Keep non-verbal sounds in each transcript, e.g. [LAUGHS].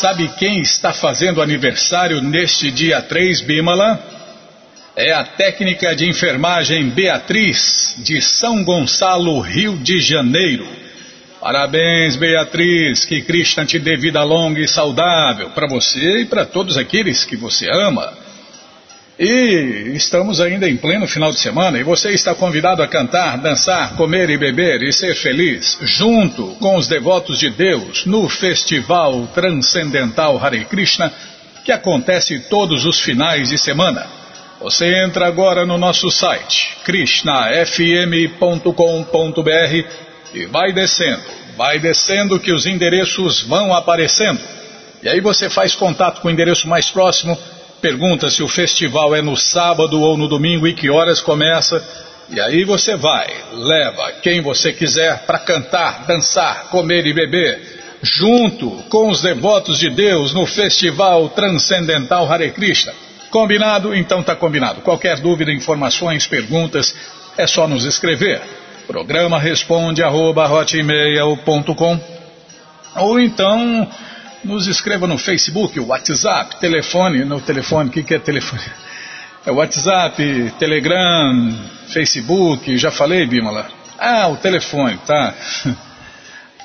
Sabe quem está fazendo aniversário neste dia 3, Bimala? É a técnica de enfermagem Beatriz, de São Gonçalo, Rio de Janeiro. Parabéns, Beatriz, que Krishna te dê vida longa e saudável para você e para todos aqueles que você ama. E estamos ainda em pleno final de semana e você está convidado a cantar, dançar, comer e beber e ser feliz junto com os devotos de Deus no Festival Transcendental Hare Krishna que acontece todos os finais de semana. Você entra agora no nosso site krishnafm.com.br e vai descendo, vai descendo que os endereços vão aparecendo. E aí você faz contato com o endereço mais próximo pergunta se o festival é no sábado ou no domingo e que horas começa. E aí você vai, leva quem você quiser para cantar, dançar, comer e beber, junto com os devotos de Deus no Festival Transcendental Hare Krishna. Combinado? Então tá combinado. Qualquer dúvida, informações, perguntas, é só nos escrever. Programa responde arroba, ou então nos escreva no Facebook, WhatsApp, telefone, no telefone, o que, que é telefone? É WhatsApp, Telegram, Facebook, já falei, Bímola? Ah, o telefone, tá. [LAUGHS]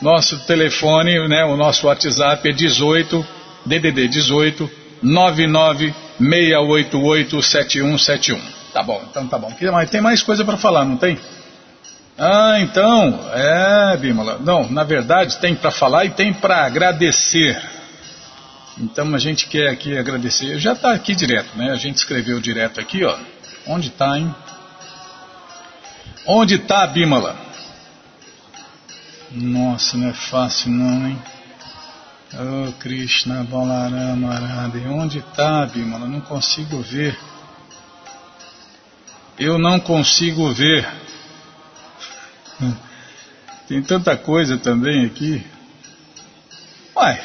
Nosso telefone, né, o nosso WhatsApp é 18, DDD 18 996887171. Tá bom, então tá bom. Tem mais coisa para falar, não tem? Ah, então, é, Bímola. Não, na verdade tem para falar e tem para agradecer. Então a gente quer aqui agradecer. Já está aqui direto, né? A gente escreveu direto aqui, ó. Onde está, hein? Onde está, Bímola? Nossa, não é fácil não, hein? Oh, Krishna Balarama Arade. Onde está, Bímola? Não consigo ver. Eu não consigo ver. Tem tanta coisa também aqui. Uai,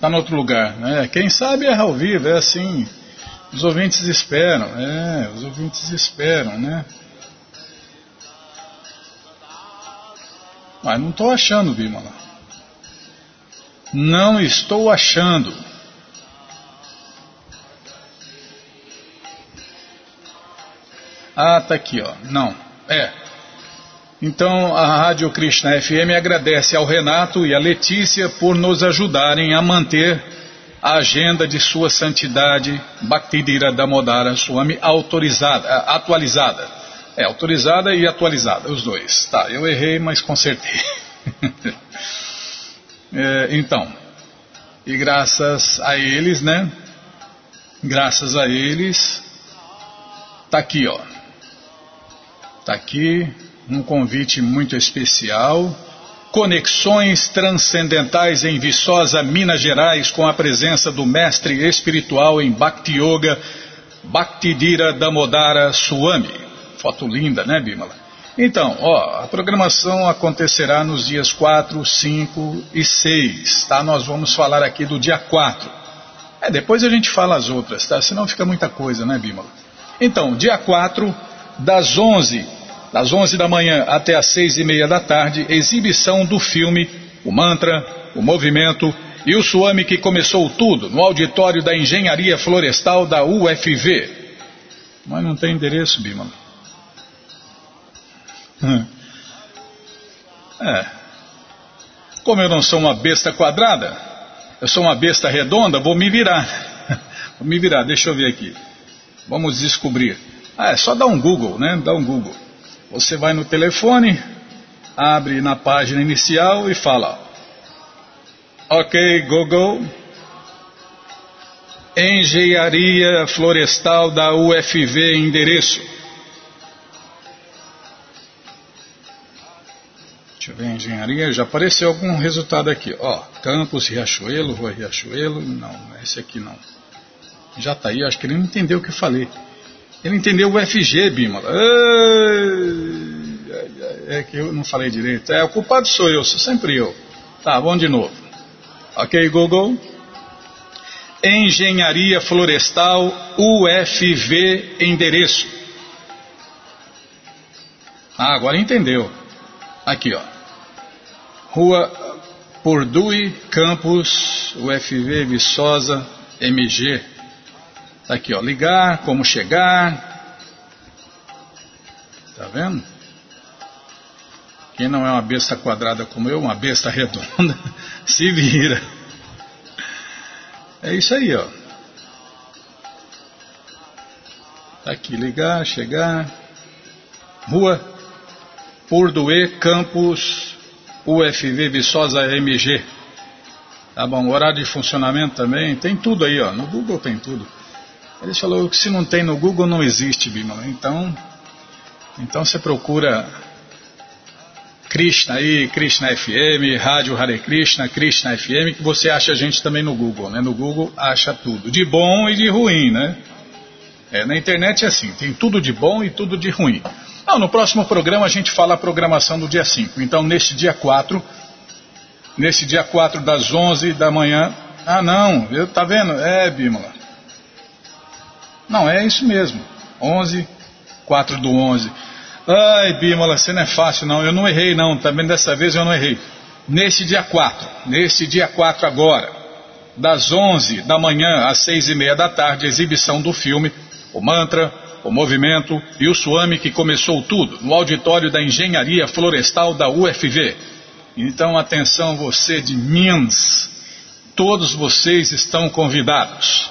tá no outro lugar, né? Quem sabe é ao vivo, é assim. Os ouvintes esperam, é, os ouvintes esperam, né? Mas não estou achando, Bímola. Não estou achando. Ah, tá aqui, ó. Não. É. Então a Rádio Krishna FM agradece ao Renato e à Letícia por nos ajudarem a manter a agenda de Sua Santidade Bhaktidira Damodara Swami autorizada, atualizada. É, autorizada e atualizada, os dois. Tá, eu errei, mas consertei. [LAUGHS] é, então, e graças a eles, né? Graças a eles, tá aqui, ó. Está aqui um convite muito especial. Conexões transcendentais em Viçosa, Minas Gerais, com a presença do mestre espiritual em Bhakti Yoga, Bhaktidira Damodara Swami. Foto linda, né, Bimala? Então, ó, a programação acontecerá nos dias 4, 5 e 6, tá? Nós vamos falar aqui do dia 4. É, depois a gente fala as outras, tá? Senão fica muita coisa, né, Bimala? Então, dia 4, das 11 das 11 da manhã até as seis e meia da tarde, exibição do filme O Mantra, o Movimento e o Suami que começou tudo no auditório da Engenharia Florestal da UFV. Mas não tem endereço, Bimala. É. Como eu não sou uma besta quadrada, eu sou uma besta redonda, vou me virar. [LAUGHS] vou me virar, deixa eu ver aqui. Vamos descobrir. Ah, é só dar um Google, né? Dá um Google. Você vai no telefone, abre na página inicial e fala: Ok, Google, Engenharia Florestal da UFV, endereço. Deixa eu ver, engenharia, já apareceu algum resultado aqui. Ó, Campos, Riachuelo, Rua Riachuelo, não, esse aqui não. Já está aí, acho que ele não entendeu o que eu falei. Ele entendeu o FG, Bímola. É que eu não falei direito. É, o culpado sou eu, sou sempre eu. Tá, vamos de novo. Ok, Google. Engenharia Florestal UFV endereço. Ah, agora entendeu. Aqui, ó. Rua Pordui, Campos, UFV, Viçosa, MG. Tá aqui, ó. Ligar, como chegar. Tá vendo? Quem não é uma besta quadrada como eu, uma besta redonda, [LAUGHS] se vira. É isso aí, ó. Tá aqui, ligar, chegar. Rua Pordoe, Campus, UFV, Viçosa, MG. Tá bom, horário de funcionamento também, tem tudo aí, ó. No Google tem tudo. Ele falou que se não tem no Google não existe, Bima. Então, então você procura Krishna aí, Krishna FM, Rádio Hare Krishna, Krishna FM, que você acha a gente também no Google, né? No Google acha tudo, de bom e de ruim, né? É, na internet é assim, tem tudo de bom e tudo de ruim. Não, no próximo programa a gente fala a programação do dia 5. Então, neste dia 4, nesse dia 4 das 11 da manhã, ah não, eu, tá vendo? É, Bímola. Não, é isso mesmo. 11, 4 do 11. Ai, Bímola, você não é fácil não. Eu não errei não, também dessa vez eu não errei. Neste dia 4, neste dia 4 agora, das 11 da manhã às 6 e meia da tarde, exibição do filme O Mantra, o Movimento e o Suami que começou tudo, no auditório da Engenharia Florestal da UFV. Então atenção você de Minas, todos vocês estão convidados.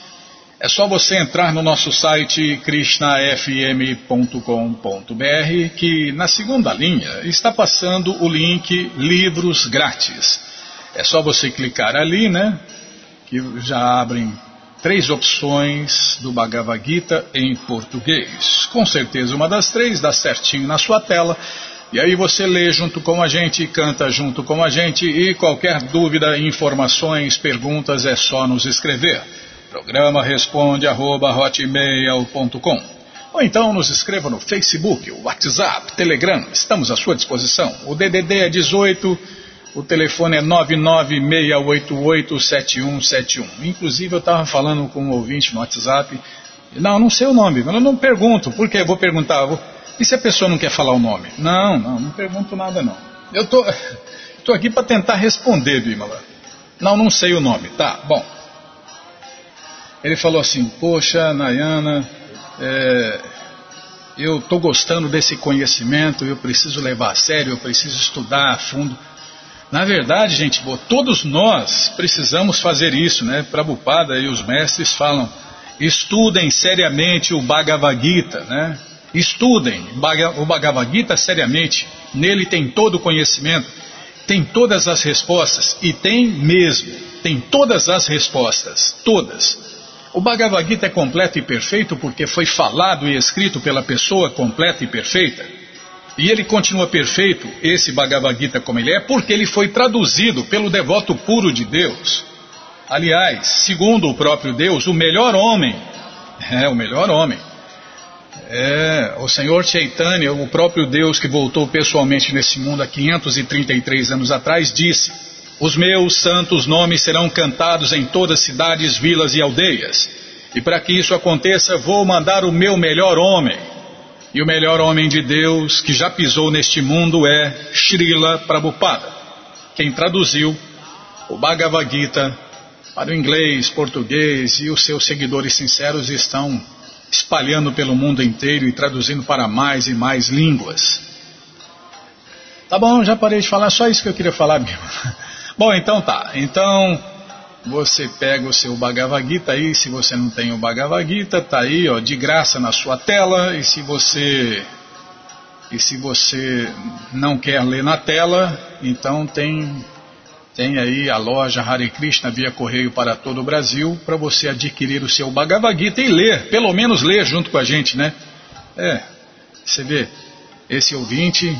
É só você entrar no nosso site krishnafm.com.br que na segunda linha está passando o link Livros Grátis. É só você clicar ali, né? Que já abrem três opções do Bhagavad Gita em português. Com certeza uma das três dá certinho na sua tela. E aí você lê junto com a gente, canta junto com a gente e qualquer dúvida, informações, perguntas é só nos escrever. Programa responde arroba hotmail.com ou então nos escreva no Facebook, WhatsApp, Telegram, estamos à sua disposição. O DDD é 18, o telefone é 996887171. Inclusive eu estava falando com um ouvinte no WhatsApp, não, não sei o nome, eu não pergunto, por que vou perguntar? E se a pessoa não quer falar o nome? Não, não, não pergunto nada não. Eu tô, [LAUGHS] tô aqui para tentar responder, Bimala. Não, não sei o nome, tá, bom. Ele falou assim: Poxa, Nayana, é, eu estou gostando desse conhecimento, eu preciso levar a sério, eu preciso estudar a fundo. Na verdade, gente boa, todos nós precisamos fazer isso, né? Prabhupada e os mestres falam: estudem seriamente o Bhagavad Gita, né? Estudem o Bhagavad Gita seriamente, nele tem todo o conhecimento, tem todas as respostas, e tem mesmo, tem todas as respostas, todas. O Bhagavad Gita é completo e perfeito porque foi falado e escrito pela pessoa completa e perfeita. E ele continua perfeito, esse Bhagavad Gita como ele é, porque ele foi traduzido pelo devoto puro de Deus. Aliás, segundo o próprio Deus, o melhor homem, [LAUGHS] é o melhor homem. É, o Senhor Chaitanya, o próprio Deus que voltou pessoalmente nesse mundo há 533 anos atrás, disse os meus santos nomes serão cantados em todas as cidades, vilas e aldeias. E para que isso aconteça, vou mandar o meu melhor homem. E o melhor homem de Deus que já pisou neste mundo é Srila Prabhupada, quem traduziu o Bhagavad Gita para o inglês, português e os seus seguidores sinceros estão espalhando pelo mundo inteiro e traduzindo para mais e mais línguas. Tá bom, já parei de falar, só isso que eu queria falar mesmo. [LAUGHS] Bom, então tá. Então, você pega o seu Bhagavad Gita aí, se você não tem o Bhagavad Gita, tá aí, ó, de graça na sua tela, e se você e se você não quer ler na tela, então tem tem aí a loja Hare Krishna via correio para todo o Brasil para você adquirir o seu Bhagavad Gita e ler, pelo menos ler junto com a gente, né? É, você vê, esse ouvinte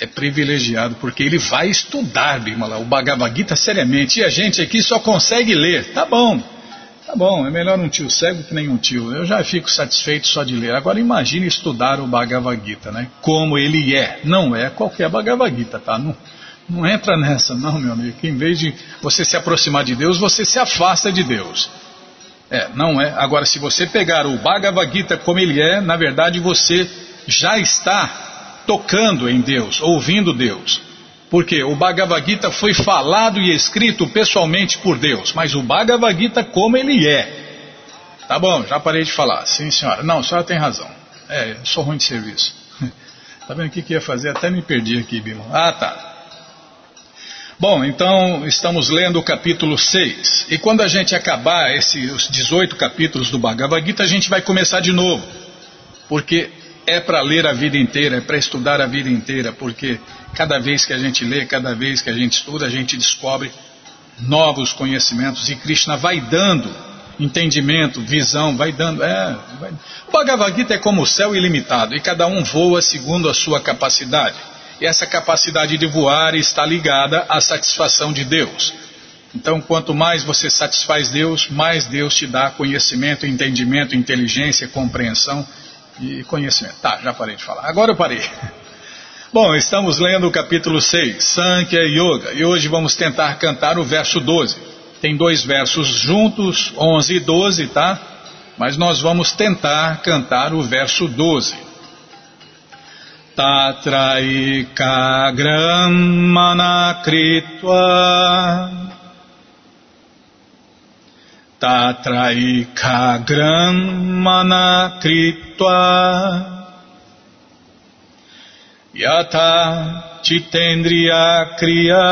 é privilegiado porque ele vai estudar, Bimala, o Bhagavad Gita seriamente e a gente aqui só consegue ler. Tá bom, tá bom, é melhor um tio cego que nem um tio. Eu já fico satisfeito só de ler. Agora imagine estudar o Bhagavad Gita, né? Como ele é. Não é qualquer Bhagavad Gita, tá? Não, não entra nessa, não, meu amigo. Que em vez de você se aproximar de Deus, você se afasta de Deus. É, não é. Agora, se você pegar o Bhagavad Gita como ele é, na verdade você já está tocando em Deus, ouvindo Deus. Porque o Bhagavad Gita foi falado e escrito pessoalmente por Deus, mas o Bhagavad Gita como ele é. Tá bom, já parei de falar. Sim, senhora. Não, a senhora tem razão. É, eu sou ruim de serviço. [LAUGHS] Tá vendo o que, que ia fazer? Até me perdi aqui, Bima. Ah, tá. Bom, então estamos lendo o capítulo 6. E quando a gente acabar esses 18 capítulos do Bhagavad Gita, a gente vai começar de novo. Porque é para ler a vida inteira, é para estudar a vida inteira, porque cada vez que a gente lê, cada vez que a gente estuda, a gente descobre novos conhecimentos e Krishna vai dando entendimento, visão, vai dando. É, vai... O Bhagavad Gita é como o céu ilimitado e cada um voa segundo a sua capacidade. E essa capacidade de voar está ligada à satisfação de Deus. Então, quanto mais você satisfaz Deus, mais Deus te dá conhecimento, entendimento, inteligência, compreensão e conhecimento. Tá, já parei de falar. Agora eu parei. [LAUGHS] Bom, estamos lendo o capítulo 6, Sankhya Yoga, e hoje vamos tentar cantar o verso 12. Tem dois versos juntos, 11 e 12, tá? Mas nós vamos tentar cantar o verso 12. Manakritva tatraikagram manakritva yata chitendriya kriya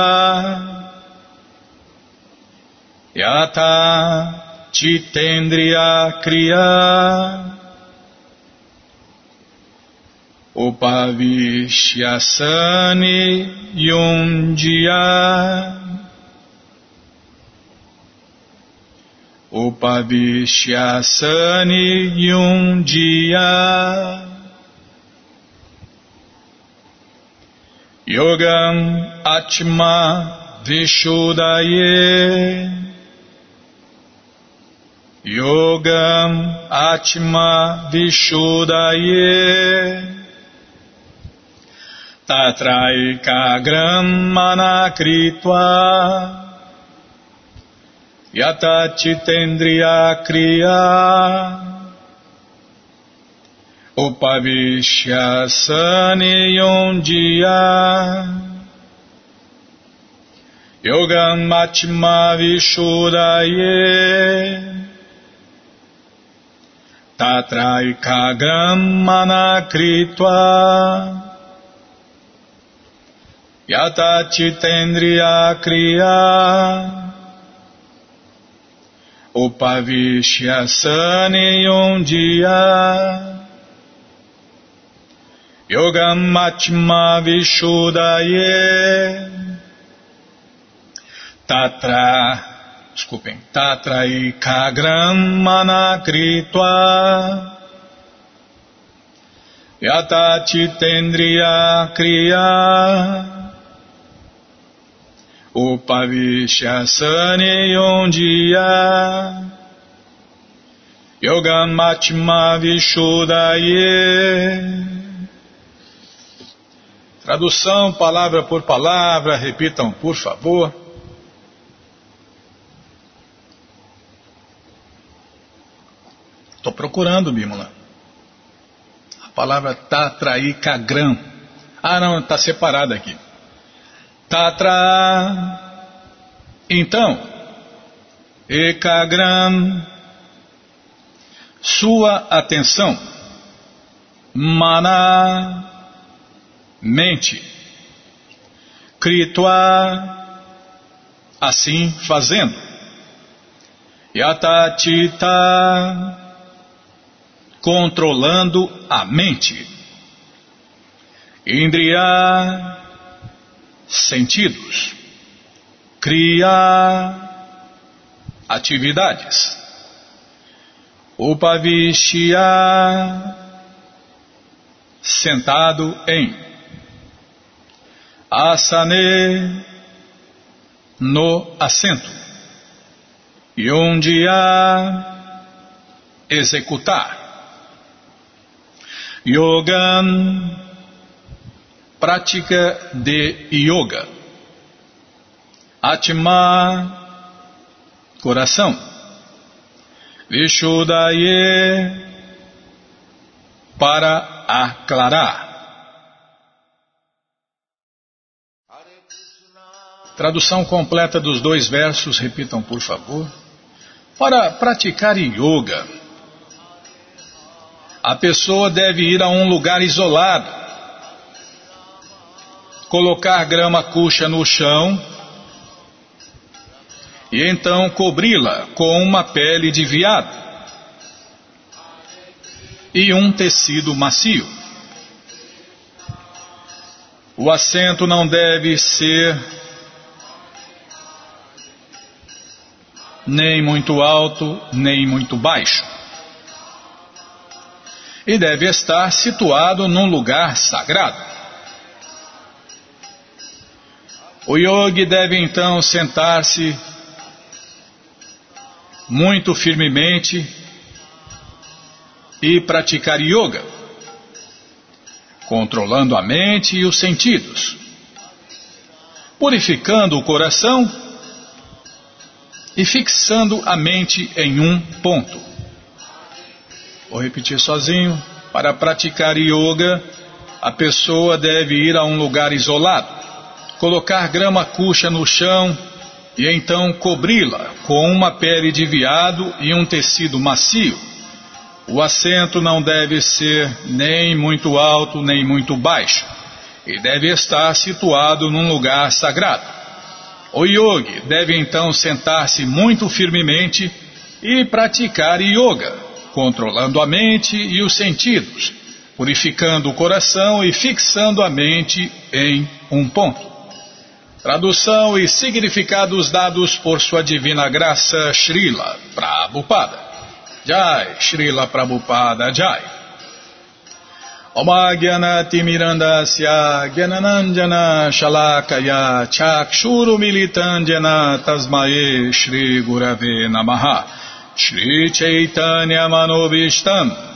yata chitendriya kriya Upavishyasani Yunjya. Upavishyasani Yunjya Yogam Atma Vishudaye Yogam Atma Vishudaye tatraikagram manakritva yatachitendriya kriya. Upavishyasani yondiya yogam machma vishudaye. Tatraikagram manakritva Yata Chitendriya Kriya Upavishyasani Yondiya Yogam Machma Vishudaye. Tatra Desculpem Tatra Ikagram Manakritva Yata Chitendriya Kriya Upavishasane Yondiya Yoga Matma Vishudaye Tradução palavra por palavra, repitam por favor. procurando, Bímola. A palavra Tatraikagram. Ah, não, está separada aqui. Tatra. Então, Ekagram. Sua atenção. Mana. Mente. Kritva. Assim fazendo. Yatatita controlando a mente. Indriya, sentidos. Kriya, atividades. Upavishya, sentado em. Asane, no assento. Yondia, executar. Yogan, prática de yoga. Atma, coração. Vishudaye, para aclarar. Tradução completa dos dois versos, repitam por favor. Para praticar yoga, a pessoa deve ir a um lugar isolado, colocar grama cuxa no chão e então cobri-la com uma pele de viado e um tecido macio. O assento não deve ser nem muito alto, nem muito baixo e deve estar situado num lugar sagrado. O yogi deve então sentar-se muito firmemente e praticar yoga, controlando a mente e os sentidos, purificando o coração e fixando a mente em um ponto. Vou repetir sozinho. Para praticar yoga, a pessoa deve ir a um lugar isolado, colocar grama cuxa no chão e então cobri-la com uma pele de veado e um tecido macio. O assento não deve ser nem muito alto nem muito baixo e deve estar situado num lugar sagrado. O yogi deve então sentar-se muito firmemente e praticar yoga controlando a mente e os sentidos, purificando o coração e fixando a mente em um ponto. Tradução e significados dados por Sua Divina Graça Srila Prabhupada. Jai, Srila Prabhupada Jai. Omagyanatimirandasya Gyananandjana Shalakaya Chakshuru Militandjana Tasmae Shri Gurave Namaha Shri Chaitanya Manobishtam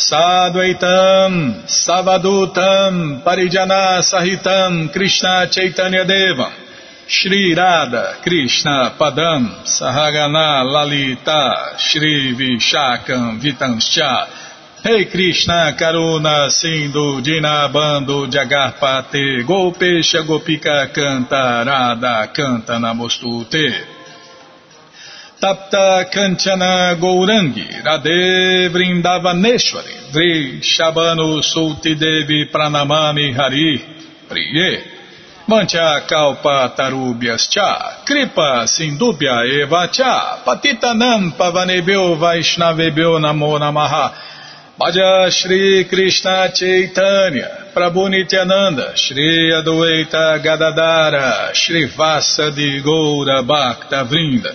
Sadvaitam, Savadutam, Parijana Sahitam, Krishna Chaitanya Devam, Shri Radha, Krishna Padam, Sahagana Lalita, Shri Vishakam Vitanscha, Rei hey Krishna Karuna Sindhu Dinabando Jagarpate, Gopesha Gopika Canta, Radha Canta Namostute. Tapta Kanchana Gourangi Radhe Vrindavaneshwari Vri Shabano Sulti Devi Pranamami Hari Priye Mancha Kalpa Tarubhyas Cha Kripa Sindubhya Eva Cha Patitanam Pavanebhyo Vaishnavebhyo Namo Namaha Bhaja Shri Krishna Chaitanya Prabhu Nityananda Shri Adwaita Gadadara Shri Vasa de Goura Bhakta Vrinda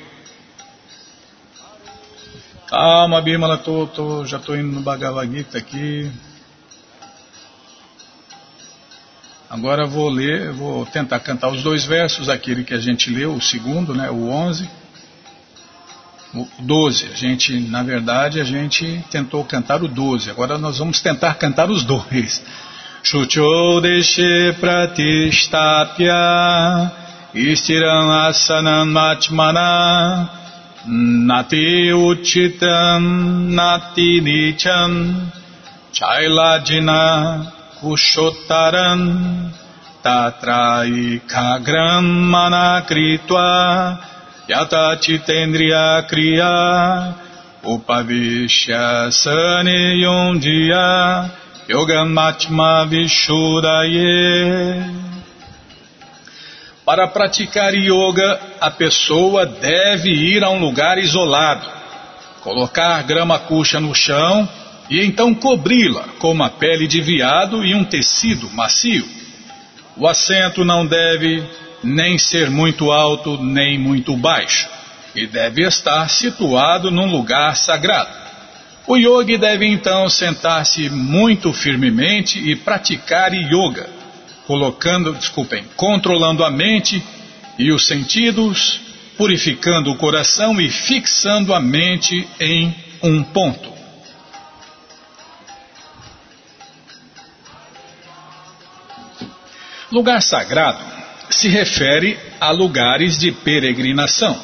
Calma, Bimala, tô, tô, já estou indo no Bhagavad Gita aqui. Agora vou ler, vou tentar cantar os dois versos, aquele que a gente leu, o segundo, né, o 11, o 12. A gente, na verdade, a gente tentou cantar o 12. Agora nós vamos tentar cantar os dois. Shucho deshe pratistapya istiram asanam matmana Nati uchitam nati nicham chailajina kushotaram tatra ikagram manakritva yata chitendriya kriya upavishya yondiya yogam matma vishudaye para praticar yoga, a pessoa deve ir a um lugar isolado, colocar grama cuxa no chão e então cobri-la com uma pele de veado e um tecido macio. O assento não deve nem ser muito alto nem muito baixo e deve estar situado num lugar sagrado. O yogi deve então sentar-se muito firmemente e praticar yoga colocando, desculpem, controlando a mente e os sentidos, purificando o coração e fixando a mente em um ponto. Lugar sagrado se refere a lugares de peregrinação.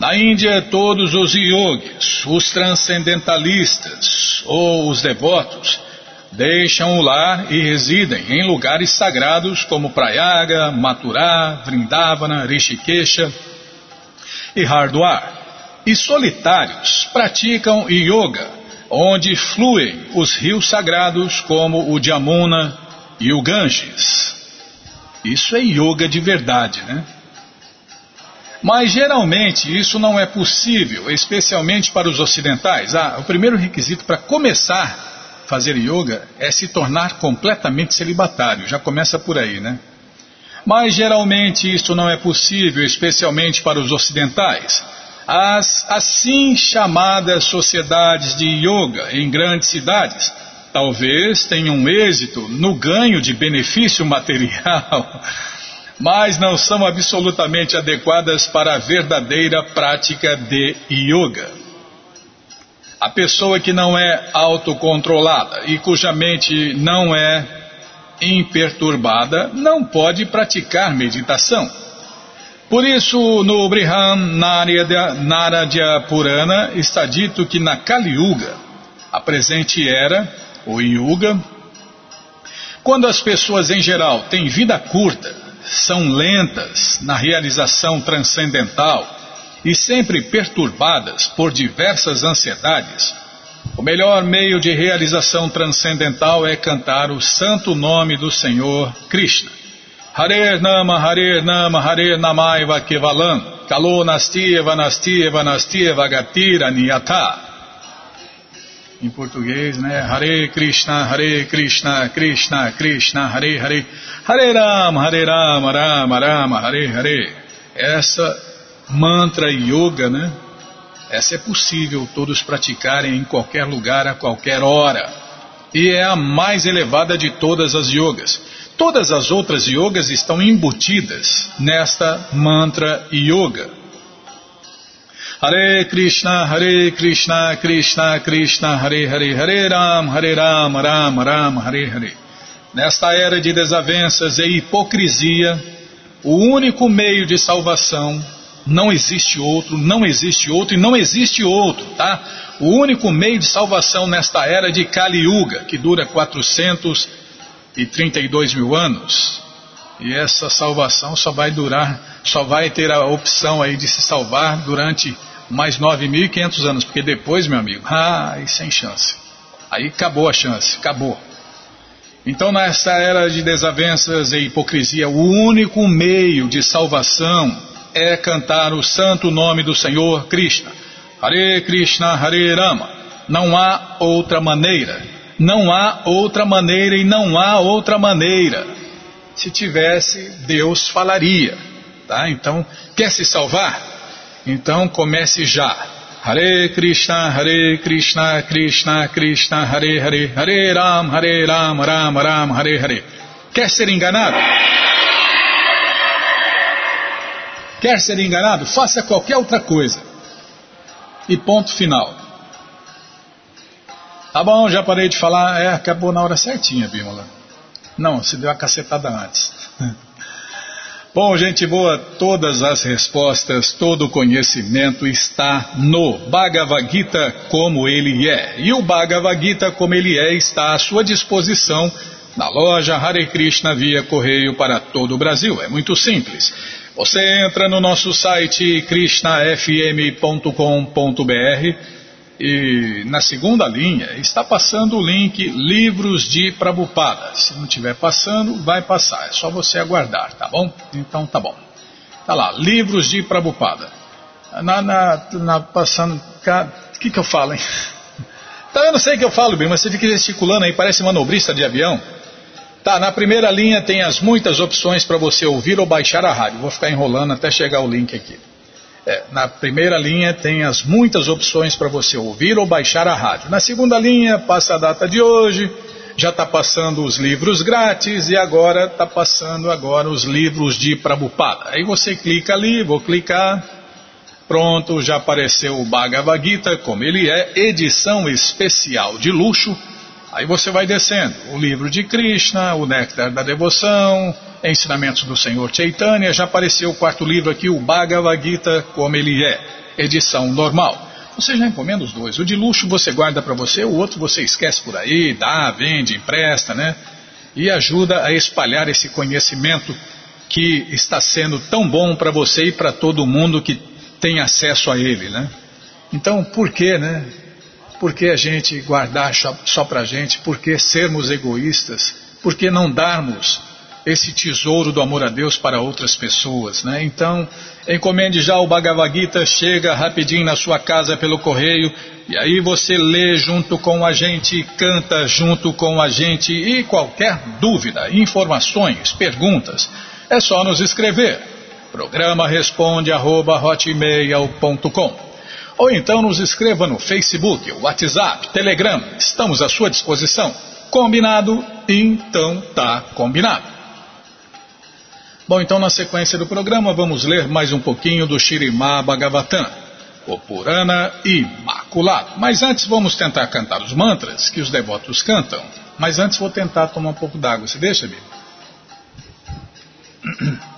Na Índia, todos os yogis, os transcendentalistas ou os devotos deixam o lar e residem em lugares sagrados como Prayaga, Mathura, Vrindavana, Rishikesha e Hardwar. E solitários praticam yoga, onde fluem os rios sagrados como o Jamuna e o Ganges. Isso é yoga de verdade, né? Mas geralmente isso não é possível, especialmente para os ocidentais. Ah, o primeiro requisito para começar fazer yoga é se tornar completamente celibatário, já começa por aí, né? Mas geralmente isso não é possível, especialmente para os ocidentais. As assim chamadas sociedades de yoga em grandes cidades talvez tenham êxito no ganho de benefício [LAUGHS] material, mas não são absolutamente adequadas para a verdadeira prática de yoga. A pessoa que não é autocontrolada e cuja mente não é imperturbada não pode praticar meditação. Por isso, no Briham Naradya Purana está dito que na Kali Yuga, a presente era, o Yuga, quando as pessoas em geral têm vida curta, são lentas na realização transcendental, e sempre perturbadas por diversas ansiedades, o melhor meio de realização transcendental é cantar o santo nome do Senhor Krishna. Hare Nama, Hare Nama, Hare Namaiva Kevalam, Kalo Nastiva, Nastiva, Nastiva, Gatira, Niyata. Em português, né? Hare Krishna, Hare Krishna, Krishna, Krishna, Hare Hare, Hare Rama, Hare Rama, Rama, Rama, Hare Hare. Essa mantra yoga, né? Essa é possível todos praticarem em qualquer lugar, a qualquer hora. E é a mais elevada de todas as yogas. Todas as outras yogas estão embutidas nesta mantra yoga. Hare Krishna, Hare Krishna, Krishna Krishna, Hare Hare, Hare Ram, Hare Ram, Ram Ram, Hare Hare. Nesta era de desavenças e hipocrisia, o único meio de salvação não existe outro, não existe outro e não existe outro, tá? O único meio de salvação nesta era de Kali Yuga, que dura 432 mil anos, e essa salvação só vai durar, só vai ter a opção aí de se salvar durante mais 9.500 anos, porque depois, meu amigo, ah, sem chance. Aí acabou a chance, acabou. Então, nessa era de desavenças e hipocrisia, o único meio de salvação é cantar o santo nome do Senhor Krishna. Hare Krishna, Hare Rama. Não há outra maneira. Não há outra maneira e não há outra maneira. Se tivesse, Deus falaria. Tá? Então, quer se salvar? Então comece já. Hare Krishna, Hare Krishna, Krishna Krishna, Hare Hare, Hare Ram, Hare Ram, Ram Ram, Hare Hare. Quer ser enganado? Quer ser enganado? Faça qualquer outra coisa. E ponto final. Tá bom, já parei de falar. É, acabou na hora certinha, Bímola. Não, se deu a cacetada antes. [LAUGHS] Bom, gente boa, todas as respostas, todo o conhecimento está no Bhagavad Gita como ele é. E o Bhagavad Gita como ele é está à sua disposição na loja Hare Krishna via correio para todo o Brasil. É muito simples. Você entra no nosso site krishnafm.com.br e na segunda linha está passando o link Livros de Prabupada. Se não estiver passando, vai passar. É só você aguardar, tá bom? Então tá bom. Tá lá, Livros de Prabupada. Na, na, na passando. O que, que eu falo, hein? [LAUGHS] Tá, eu não sei o que eu falo, bem, mas você fica gesticulando aí, parece manobrista de avião. Tá, na primeira linha tem as muitas opções para você ouvir ou baixar a rádio. Vou ficar enrolando até chegar o link aqui. É, na primeira linha tem as muitas opções para você ouvir ou baixar a rádio. Na segunda linha passa a data de hoje, já está passando os livros grátis e agora está passando agora os livros de Prabhupada. Aí você clica ali, vou clicar, pronto, já apareceu o Bhagavad Gita, como ele é, edição especial de luxo. Aí você vai descendo, o livro de Krishna, o Néctar da Devoção, Ensinamentos do Senhor Chaitanya, já apareceu o quarto livro aqui, o Bhagavad Gita, como ele é, edição normal. Você já encomenda os dois. O de luxo você guarda para você, o outro você esquece por aí, dá, vende, empresta, né? E ajuda a espalhar esse conhecimento que está sendo tão bom para você e para todo mundo que tem acesso a ele, né? Então, por que, né? Por que a gente guardar só para a gente? Por que sermos egoístas? Por que não darmos esse tesouro do amor a Deus para outras pessoas, né? Então, encomende já o Bhagavad Gita, chega rapidinho na sua casa pelo correio, e aí você lê junto com a gente, canta junto com a gente, e qualquer dúvida, informações, perguntas, é só nos escrever. Programa responde arroba, ou então nos escreva no Facebook, WhatsApp, Telegram, estamos à sua disposição. Combinado? Então tá combinado. Bom, então na sequência do programa vamos ler mais um pouquinho do Shirimá Bhagavatam, o Purana Imaculado. Mas antes vamos tentar cantar os mantras que os devotos cantam. Mas antes vou tentar tomar um pouco d'água. Você deixa, Bíblia? [CLEARS THROAT]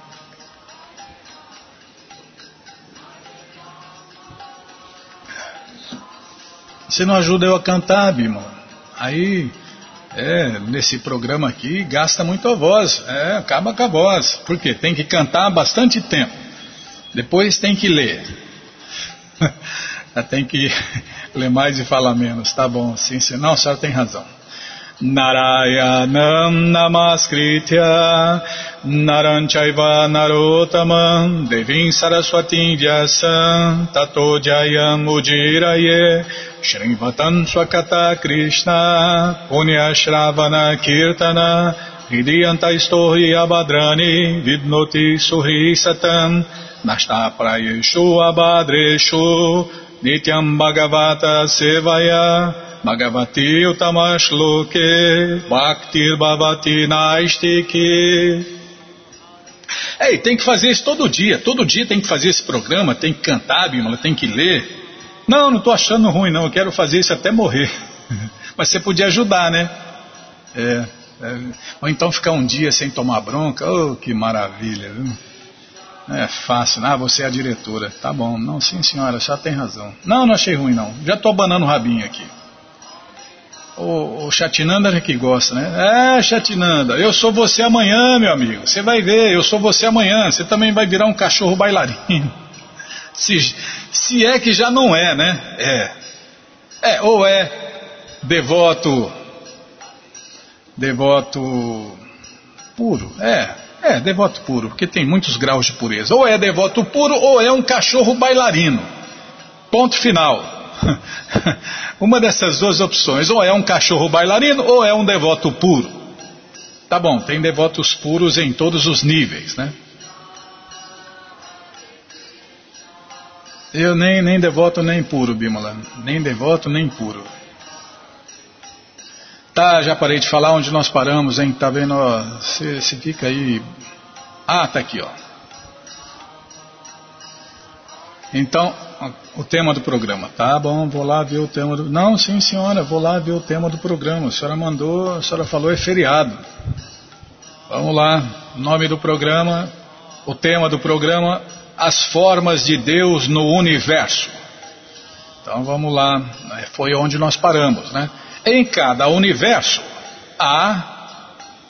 Você não ajuda eu a cantar, Bima. Aí é, nesse programa aqui gasta muito a voz, é, acaba com a voz, porque tem que cantar bastante tempo, depois tem que ler, [LAUGHS] tem que [LAUGHS] ler mais e falar menos, tá bom, sim, sim, não, a senhora tem razão. Namaskritya Naranchaiva Narotamam Devim Saraswatim Vyasam Tato Jayam Ujiraye Shrivatam Swakata Krishna Punya Shravana Kirtana Hridiyanta Istohi Abadrani Vidnoti Suhi Satam Nasta Prayeshu Abadreshu Nityam Bhagavata Sevaya Bhagavati Utamashloke Bhaktir Bhavati Naistiki Ei, tem que fazer isso todo dia, todo dia tem que fazer esse programa, tem que cantar, Bimala, tem que ler. Não, não estou achando ruim, não. Eu quero fazer isso até morrer. [LAUGHS] Mas você podia ajudar, né? É, é, ou então ficar um dia sem tomar bronca. Oh, que maravilha, viu? É fácil. Ah, você é a diretora. Tá bom. Não, sim, senhora, já tem razão. Não, não achei ruim, não. Já estou abanando o rabinho aqui. O, o Chatinanda é que gosta, né? É, Chatinanda, eu sou você amanhã, meu amigo. Você vai ver, eu sou você amanhã. Você também vai virar um cachorro bailarino. Se, se é que já não é, né? É. É, ou é. devoto, devoto puro, é, é, devoto puro, porque tem muitos graus de pureza. Ou é devoto puro ou é um cachorro bailarino. Ponto final. [LAUGHS] Uma dessas duas opções, ou é um cachorro bailarino ou é um devoto puro. Tá bom, tem devotos puros em todos os níveis, né? Eu nem, nem devoto nem puro, Bimala. Nem devoto nem puro. Tá, já parei de falar onde nós paramos, hein? Tá vendo? Você fica aí. Ah, tá aqui, ó. Então, o tema do programa. Tá bom, vou lá ver o tema do. Não, sim, senhora, vou lá ver o tema do programa. A senhora mandou, a senhora falou é feriado. Vamos lá, nome do programa, o tema do programa, as formas de Deus no universo. Então vamos lá, foi onde nós paramos, né? Em cada universo há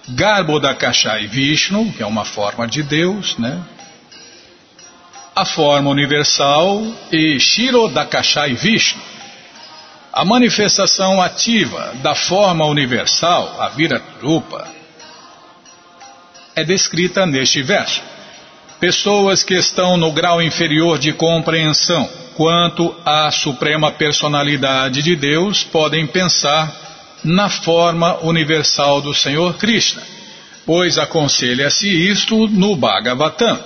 Garbhodakashai Vishnu, que é uma forma de Deus, né? A forma universal e Shirodakashai Vishnu. A manifestação ativa da forma universal, a Viratrupa, é descrita neste verso. Pessoas que estão no grau inferior de compreensão quanto à suprema personalidade de Deus podem pensar na forma universal do Senhor Krishna, pois aconselha-se isto no Bhagavatam.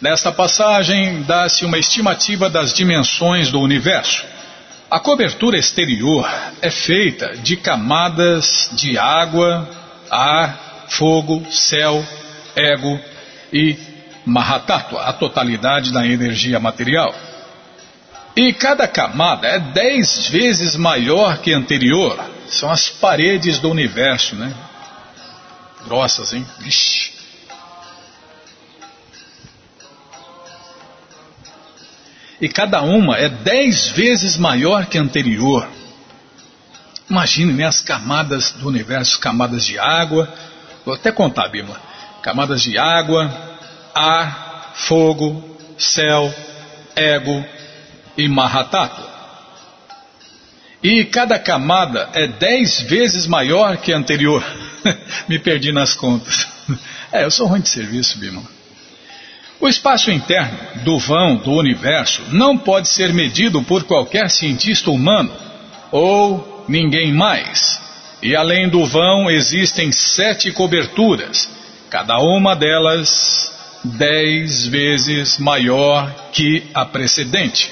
Nesta passagem dá-se uma estimativa das dimensões do universo. A cobertura exterior é feita de camadas de água, ar, fogo, céu, ego e Mahatattva, a totalidade da energia material. E cada camada é dez vezes maior que a anterior. São as paredes do universo, né? Grossas, hein? Ixi. E cada uma é dez vezes maior que a anterior. Imagine, né? As camadas do universo, camadas de água. Vou até contar, Bíblia. Camadas de água, ar, fogo, céu, ego e Mahatattva. E cada camada é dez vezes maior que a anterior. [LAUGHS] Me perdi nas contas. É, eu sou ruim de serviço, Bima. O espaço interno do vão do universo não pode ser medido por qualquer cientista humano ou ninguém mais. E além do vão existem sete coberturas, cada uma delas dez vezes maior que a precedente.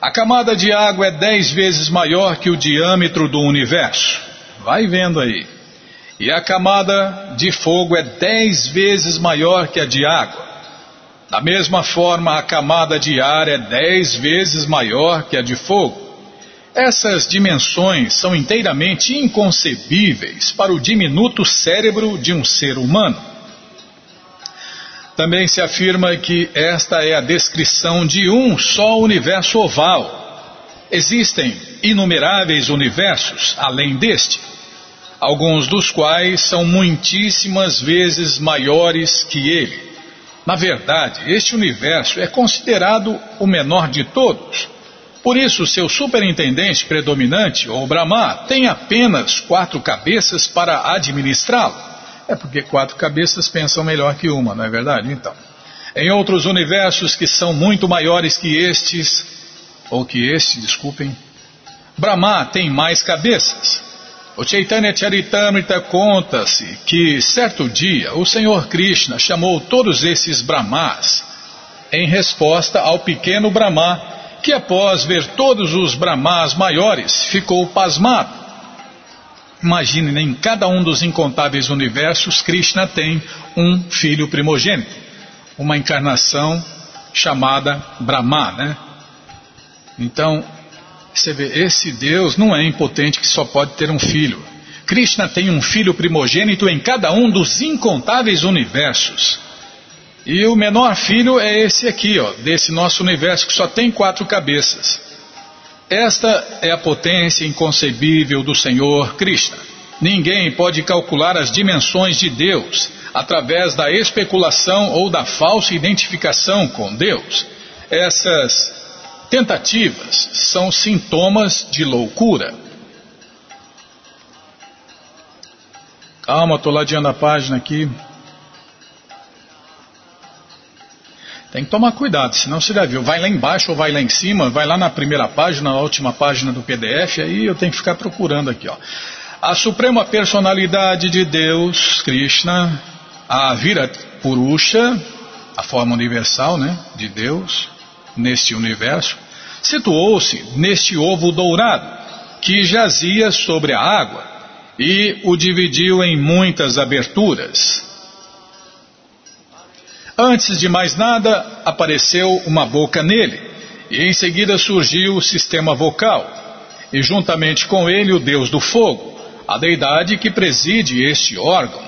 A camada de água é dez vezes maior que o diâmetro do universo. Vai vendo aí. E a camada de fogo é dez vezes maior que a de água. Da mesma forma, a camada de ar é dez vezes maior que a de fogo. Essas dimensões são inteiramente inconcebíveis para o diminuto cérebro de um ser humano. Também se afirma que esta é a descrição de um só universo oval. Existem inumeráveis universos além deste, alguns dos quais são muitíssimas vezes maiores que ele. Na verdade, este universo é considerado o menor de todos. Por isso, seu superintendente predominante, ou Brahma, tem apenas quatro cabeças para administrá-lo. É porque quatro cabeças pensam melhor que uma, não é verdade? Então, em outros universos que são muito maiores que estes, ou que este, desculpem, Brahma tem mais cabeças. O Chaitanya Charitamrita conta-se que, certo dia, o Senhor Krishna chamou todos esses Brahmas em resposta ao pequeno Brahma, que após ver todos os Brahmas maiores, ficou pasmado. Imagine, em cada um dos incontáveis universos, Krishna tem um filho primogênito, uma encarnação chamada Brahma, né? Então, você vê, esse Deus não é impotente que só pode ter um filho. Krishna tem um filho primogênito em cada um dos incontáveis universos. E o menor filho é esse aqui, ó, desse nosso universo que só tem quatro cabeças. Esta é a potência inconcebível do Senhor Krishna. Ninguém pode calcular as dimensões de Deus através da especulação ou da falsa identificação com Deus. Essas tentativas são sintomas de loucura. Calma, estou ladeando a página aqui. Tem que tomar cuidado, senão você já viu. Vai lá embaixo ou vai lá em cima, vai lá na primeira página, na última página do PDF, aí eu tenho que ficar procurando aqui. Ó. A Suprema Personalidade de Deus, Krishna, a Virat Purusha, a forma universal né, de Deus, neste universo, situou-se neste ovo dourado que jazia sobre a água e o dividiu em muitas aberturas. Antes de mais nada, apareceu uma boca nele, e em seguida surgiu o sistema vocal, e juntamente com ele o deus do fogo, a deidade que preside este órgão.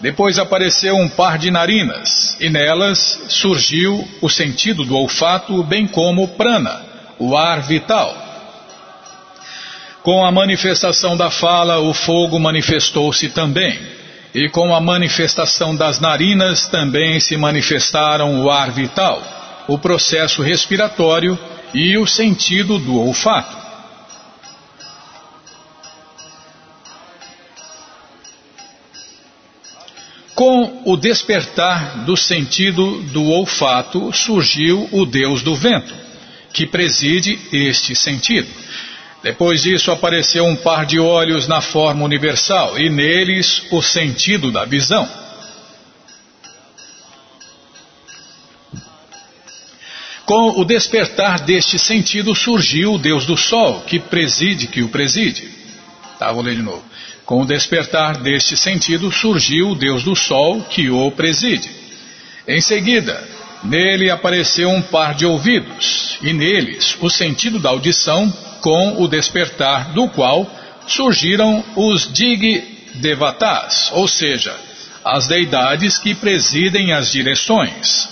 Depois apareceu um par de narinas, e nelas surgiu o sentido do olfato, bem como prana, o ar vital. Com a manifestação da fala, o fogo manifestou-se também, e com a manifestação das narinas também se manifestaram o ar vital, o processo respiratório e o sentido do olfato. Com o despertar do sentido do olfato surgiu o Deus do vento, que preside este sentido. Depois disso apareceu um par de olhos na forma universal e neles o sentido da visão. Com o despertar deste sentido surgiu o Deus do Sol, que preside, que o preside. Tá, vou ler de novo. Com o despertar deste sentido surgiu o Deus do Sol que o preside. Em seguida, nele apareceu um par de ouvidos, e neles o sentido da audição, com o despertar do qual surgiram os Dig Devatas, ou seja, as deidades que presidem as direções.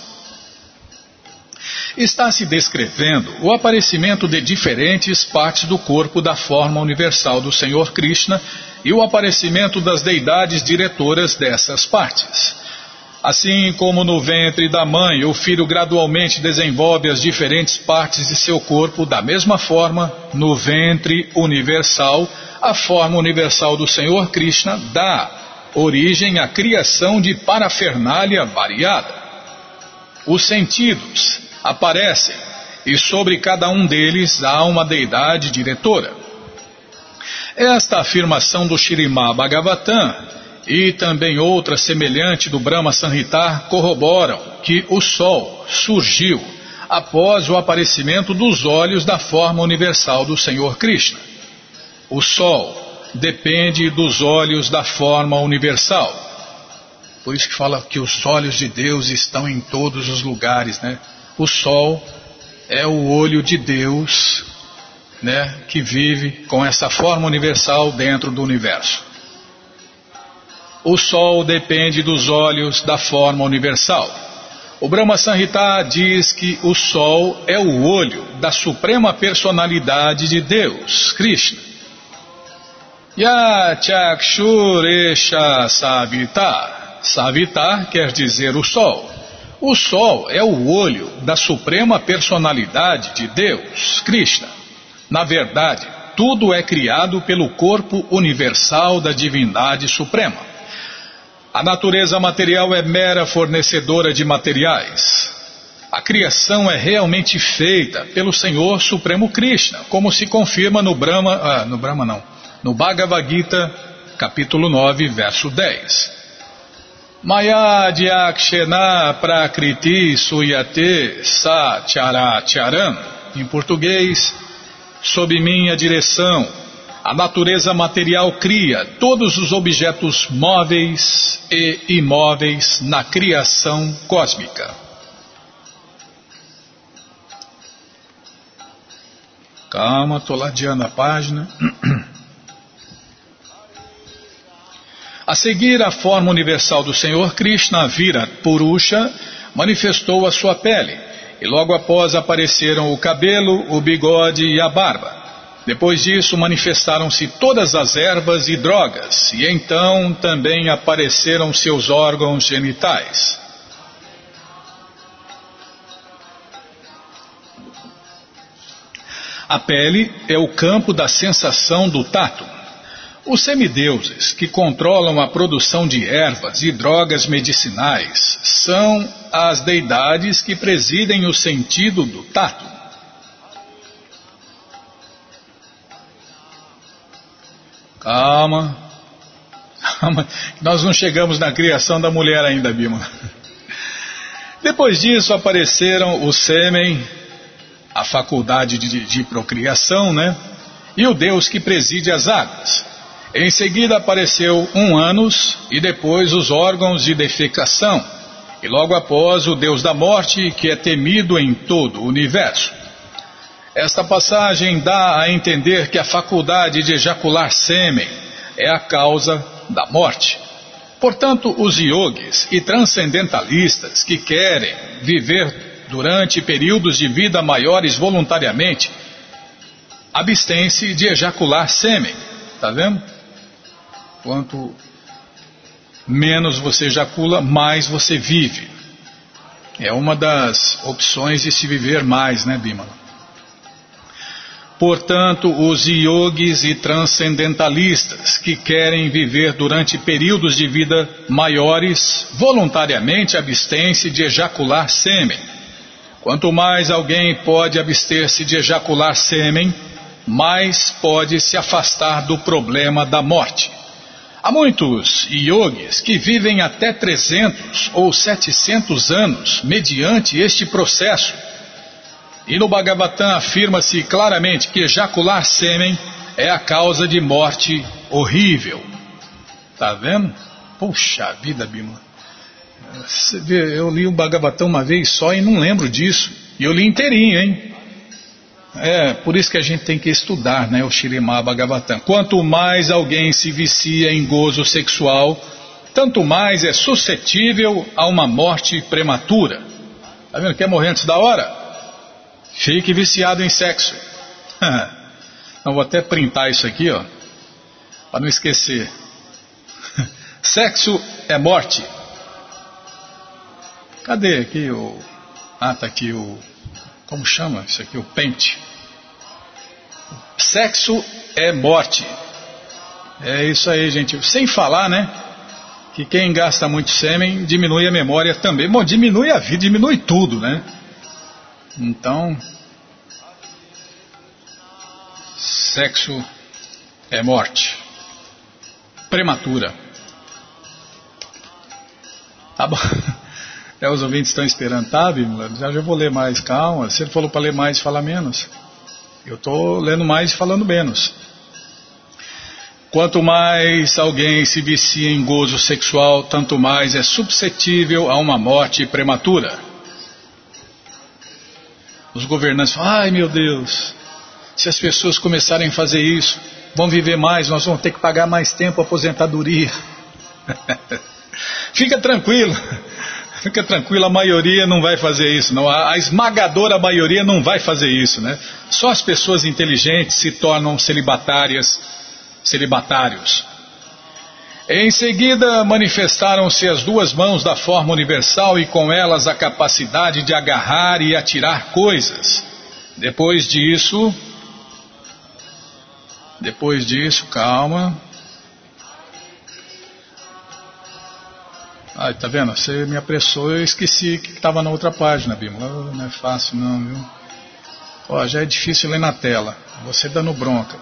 Está se descrevendo o aparecimento de diferentes partes do corpo da forma universal do Senhor Krishna e o aparecimento das deidades diretoras dessas partes. Assim como no ventre da mãe o filho gradualmente desenvolve as diferentes partes de seu corpo, da mesma forma, no ventre universal, a forma universal do Senhor Krishna dá origem à criação de parafernália variada. Os sentidos aparecem e sobre cada um deles há uma deidade diretora. Esta afirmação do Shirimá Bhagavatam e também outra semelhante do Brahma Sanhita corroboram que o Sol surgiu após o aparecimento dos olhos da forma universal do Senhor Krishna. O Sol depende dos olhos da forma universal. Por isso que fala que os olhos de Deus estão em todos os lugares, né? O Sol é o olho de Deus né, que vive com essa forma universal dentro do universo. O Sol depende dos olhos da forma universal. O Brahma Sanhita diz que o Sol é o olho da suprema personalidade de Deus, Krishna. Yachakshuresha Savitar. Savitar quer dizer o Sol. O Sol é o olho da suprema personalidade de Deus, Krishna. Na verdade, tudo é criado pelo corpo universal da divindade suprema. A natureza material é mera fornecedora de materiais. A criação é realmente feita pelo Senhor Supremo Krishna, como se confirma no Brahma, ah, no Brahma não, no Bhagavad Gita, capítulo 9, verso 10. Maya Dyakshena Prakriti Suyate Sa Charam. Em português, sob minha direção, a natureza material cria todos os objetos móveis e imóveis na criação cósmica. Calma, estou ladeando a página. [CLEARS THROAT] A seguir, a forma universal do Senhor Krishna, Vira Purusha, manifestou a sua pele e logo após apareceram o cabelo, o bigode e a barba. Depois disso manifestaram-se todas as ervas e drogas, e então também apareceram seus órgãos genitais. A pele é o campo da sensação do tato. Os semideuses, que controlam a produção de ervas e drogas medicinais, são as deidades que presidem o sentido do tato. Calma. Calma. Nós não chegamos na criação da mulher ainda, Bima. Depois disso apareceram o sêmen, a faculdade de, de procriação, né? E o Deus que preside as águas. Em seguida apareceu um ânus e depois os órgãos de defecação, e logo após o Deus da morte, que é temido em todo o universo. Esta passagem dá a entender que a faculdade de ejacular sêmen é a causa da morte. Portanto, os yogis e transcendentalistas que querem viver durante períodos de vida maiores voluntariamente, abstêm-se de ejacular sêmen. Está vendo? Quanto menos você ejacula, mais você vive. É uma das opções de se viver mais, né, Bimala? Portanto, os yogis e transcendentalistas que querem viver durante períodos de vida maiores, voluntariamente abstêm-se de ejacular sêmen. Quanto mais alguém pode abster-se de ejacular sêmen, mais pode se afastar do problema da morte. Há muitos yogis que vivem até 300 ou 700 anos mediante este processo. E no Bhagavatam afirma-se claramente que ejacular sêmen é a causa de morte horrível. Tá vendo? Puxa vida, Bima. Eu li o Bhagavatam uma vez só e não lembro disso. E eu li inteirinho, hein? É, por isso que a gente tem que estudar, né, o Shirimá Bhagavatam. Quanto mais alguém se vicia em gozo sexual, tanto mais é suscetível a uma morte prematura. Tá vendo? Quer morrer antes da hora? Fique viciado em sexo. [LAUGHS] Não vou até printar isso aqui, ó, para não esquecer. [LAUGHS] Sexo é morte. Cadê aqui o. Ah, tá aqui o como chama isso aqui? O pente. Sexo é morte. É isso aí, gente. Sem falar, né? Que quem gasta muito sêmen diminui a memória também. Bom, diminui a vida, diminui tudo, né? Então, sexo é morte. Prematura. Tá bom. [LAUGHS] É, os ouvintes estão esperando, tá, Bíblia? Já, já vou ler mais, calma. Se ele falou para ler mais, fala menos. Eu estou lendo mais e falando menos. Quanto mais alguém se vicia em gozo sexual, tanto mais é suscetível a uma morte prematura. Os governantes falam, ai meu Deus, se as pessoas começarem a fazer isso, vão viver mais, nós vamos ter que pagar mais tempo a aposentadoria. [LAUGHS] Fica tranquilo, [LAUGHS] Fica tranquilo, a maioria não vai fazer isso, não. A, esmagadora maioria não vai fazer isso, né? Só as pessoas inteligentes se tornam celibatárias, celibatários. Em seguida, manifestaram-se as duas mãos da forma universal e com elas a capacidade de agarrar e atirar coisas. Depois disso, depois disso, calma. Ah, tá vendo? Você me apressou, eu esqueci que estava na outra página, Bima. Não é fácil não, viu? Ó, já é difícil ler na tela. Você dando bronca.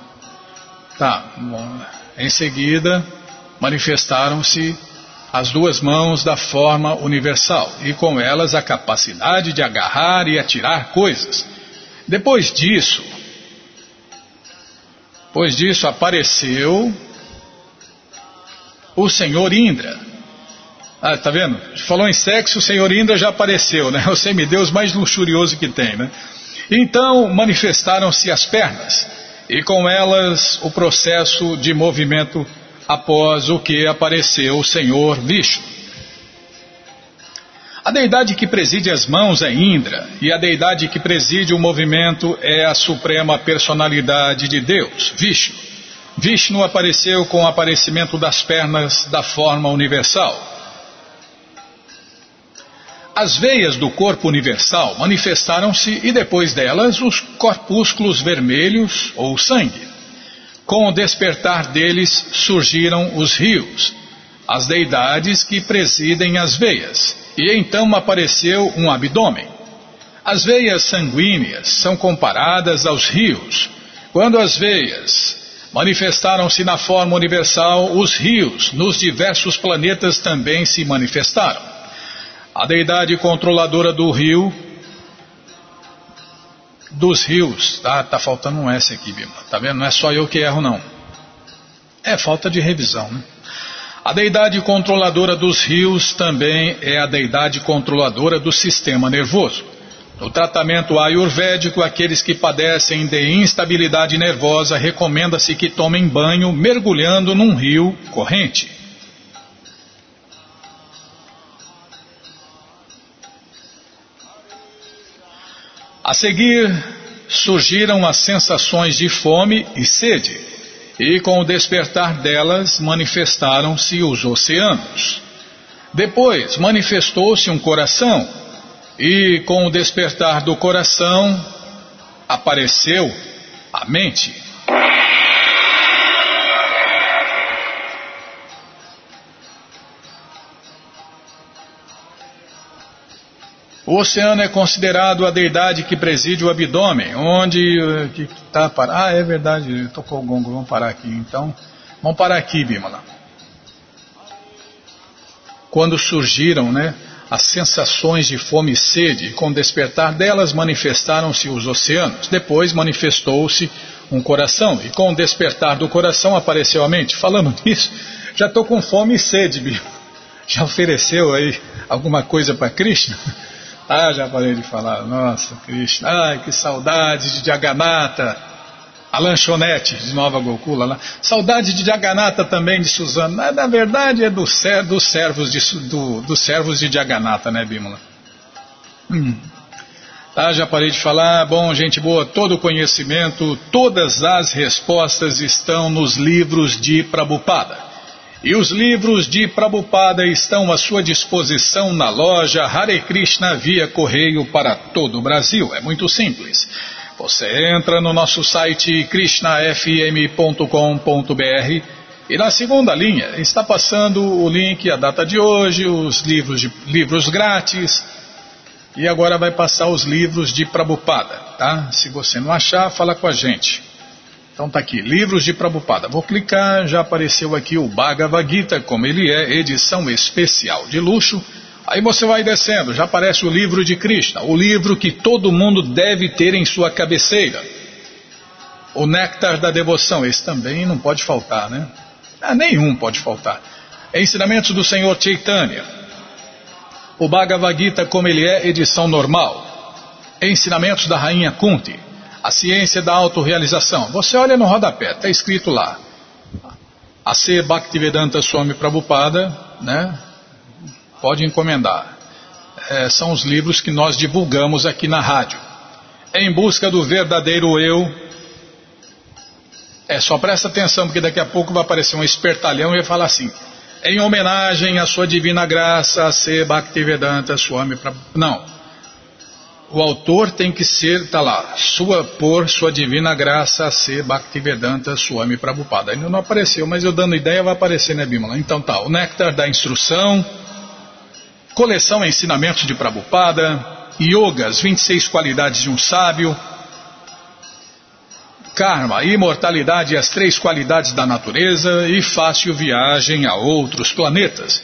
Tá, bom. Em seguida, manifestaram-se as duas mãos da forma universal e com elas a capacidade de agarrar e atirar coisas. Depois disso, depois disso apareceu o Senhor Indra ah, tá vendo? Falou em sexo, o Senhor Indra já apareceu, né? O semideus mais luxurioso que tem, né? Então manifestaram-se as pernas, e com elas o processo de movimento após o que apareceu o Senhor Vishnu. A deidade que preside as mãos é Indra, e a deidade que preside o movimento é a suprema personalidade de Deus, Vishnu. Vishnu apareceu com o aparecimento das pernas da forma universal. As veias do corpo universal manifestaram-se e depois delas os corpúsculos vermelhos ou sangue. Com o despertar deles surgiram os rios, as deidades que presidem as veias, e então apareceu um abdômen. As veias sanguíneas são comparadas aos rios. Quando as veias manifestaram-se na forma universal, os rios nos diversos planetas também se manifestaram. A deidade controladora do rio, dos rios, tá, tá faltando um S aqui, Bima. Tá vendo? Não é só eu que erro, não. É falta de revisão, né? A deidade controladora dos rios também é a deidade controladora do sistema nervoso. No tratamento ayurvédico, aqueles que padecem de instabilidade nervosa recomenda-se que tomem banho mergulhando num rio corrente. A seguir, surgiram as sensações de fome e sede, e com o despertar delas manifestaram-se os oceanos. Depois manifestou-se um coração, e com o despertar do coração apareceu a mente. O oceano é considerado a deidade que preside o abdômen, onde eh, está para. Ah, é verdade, tocou o gongo, vamos parar aqui. Então, vamos parar aqui, Bimala. Quando surgiram, né, as sensações de fome e sede, com o despertar delas manifestaram-se os oceanos. Depois manifestou-se um coração, e com o despertar do coração apareceu a mente. Falando [LAUGHS] nisso, já estou com fome e sede, Bimala. Já ofereceu aí alguma coisa para Krishna? Ah, já parei de falar. Nossa, Krishna. Ai, que saudade de Jagannatha. A lanchonete de Nova Gokula lá. Saudade de Jagannatha também de Suzana. Na, verdade é do, dos servos de, do, dos servos de Jagannatha, né, Bímola? Hum. Tá, já parei de falar. Bom, gente boa, todo o conhecimento, todas as respostas estão nos livros de Prabhupada. E os livros de Prabhupada estão à sua disposição na loja Hare Krishna via correio para todo o Brasil. É muito simples. Você entra no nosso site krishnafm.com.br e na segunda linha está passando o link, a data de hoje, os livros, de, livros grátis. E agora vai passar os livros de Prabhupada, tá? Se você não achar, fala com a gente. Então tá aqui, livros de Prabhupada. Vou clicar, já apareceu aqui o Bhagavad Gita, como ele é, edição especial de luxo. Aí você vai descendo, já aparece o livro de Krishna, o livro que todo mundo deve ter em sua cabeceira. O Néctar da Devoção, esse também não pode faltar, né? Ah, nenhum pode faltar. Ensinamentos do Senhor Chaitanya. O Bhagavad Gita, como ele é, edição normal. Ensinamentos da Rainha Kunti. A ciência da autorrealização. Você olha no rodapé, está escrito lá. A C Bhaktivedanta Swami Prabhupada, né? Pode encomendar. É, são os livros que nós divulgamos aqui na rádio. Em busca do verdadeiro eu. É, só presta atenção, porque daqui a pouco vai aparecer um espertalhão e vai falar assim. Em homenagem à sua divina graça, a C Bhaktivedanta Swami Prabhupada. Não o autor tem que ser, tá lá, sua por sua divina graça ser Bhaktivedanta Swami Prabhupada. Ainda não apareceu, mas eu dando ideia vai aparecer, né, Bimala? Então tá, o Néctar da Instrução, coleção Ensinamentos de Prabhupada, Yoga, as 26 qualidades de um sábio, Karma, imortalidade e as três qualidades da natureza e fácil viagem a outros planetas.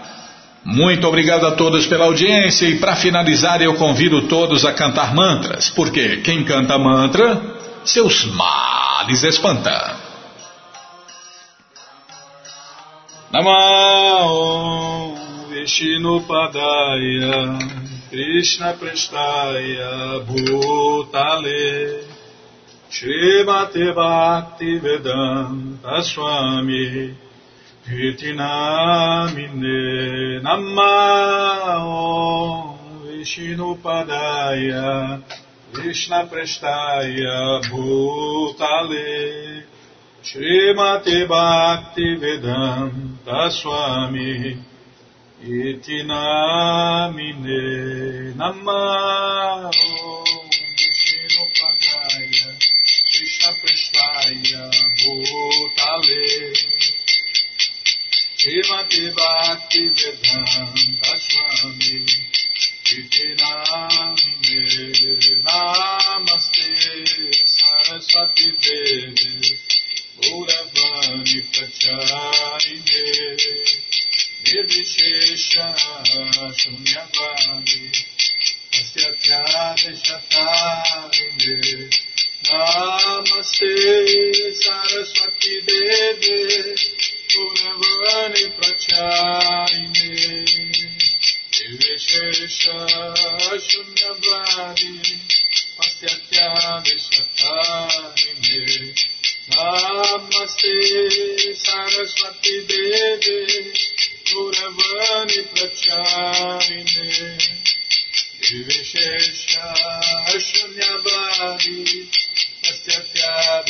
Muito obrigado a todos pela audiência e para finalizar eu convido todos a cantar mantras, porque quem canta mantra, seus males espanta. Namah Vishnupadaya Krishna Prestaya Bhutale Srimati Bhakti Vedanta Swami Iti Namine Namah Vishnu Padaya Krishna Prestaya Bhutale Srimati Bhakti Vedanta Swami Iti Namine Srimati Bhakti Vedanta Swami Iti Namine Namaste Saraswati Devi. Uravani Pracharine Nirvishesha Shunyavani Asyathyade Shatarine Namaste Saraswati पुनर्वनि प्रचारिणे निर्विशेष शून्यवादि अत्यत्याविशतारिणे नमस्ते सरस्वती देवे पुरवनि प्रचारिणे निर्विशेष शून्यवादि अत्यत्याविशतारिणे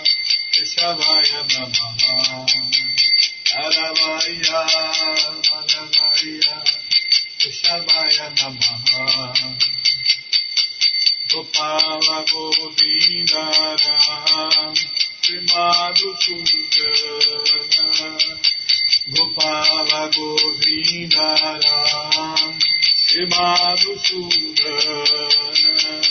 Hari Narayana Namaha Krishna Jadavaya Namaha Hari Narayana Namaha Krishna Jadavaya Namaha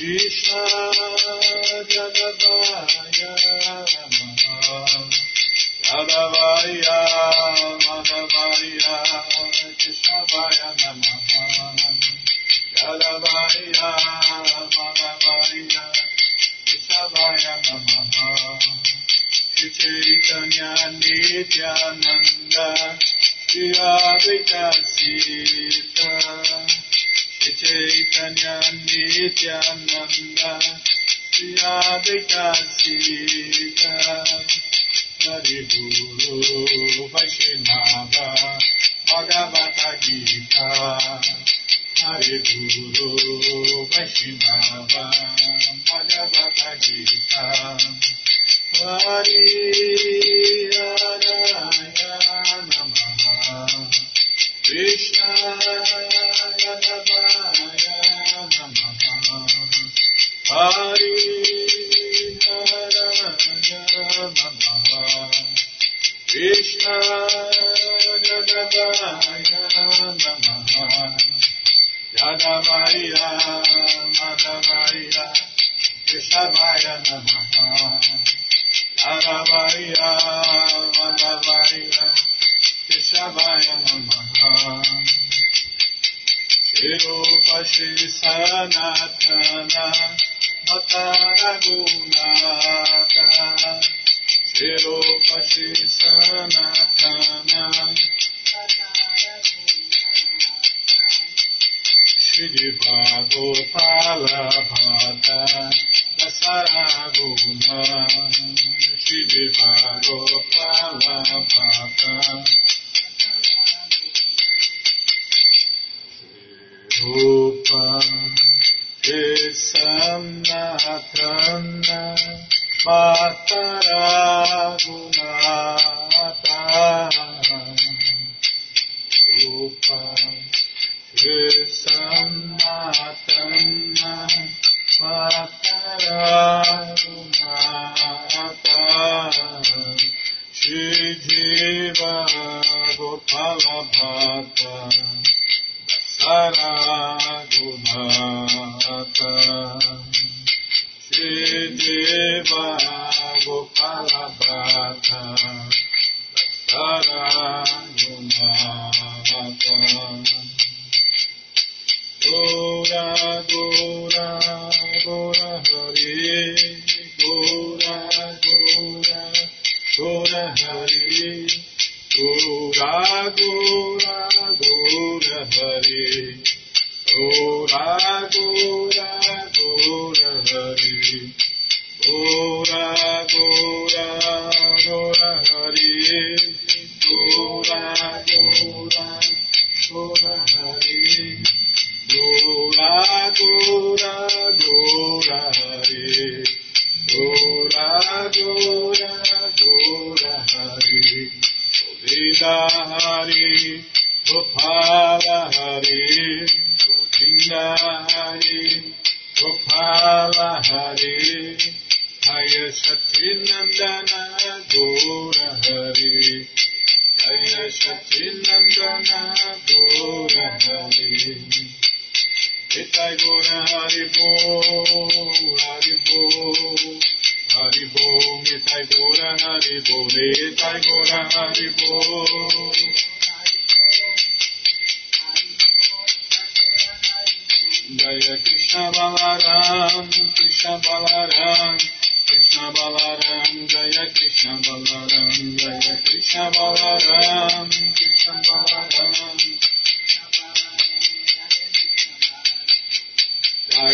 Krishna Nityananda Shri Advaita Sita Hari Guru Vaishnava Bhagavata Gita Hari Guru Vaishnava Bhagavata Gita Hari Haraya Namaha Krishna Yadavaya, Madhavaya, Vishavaya Namah.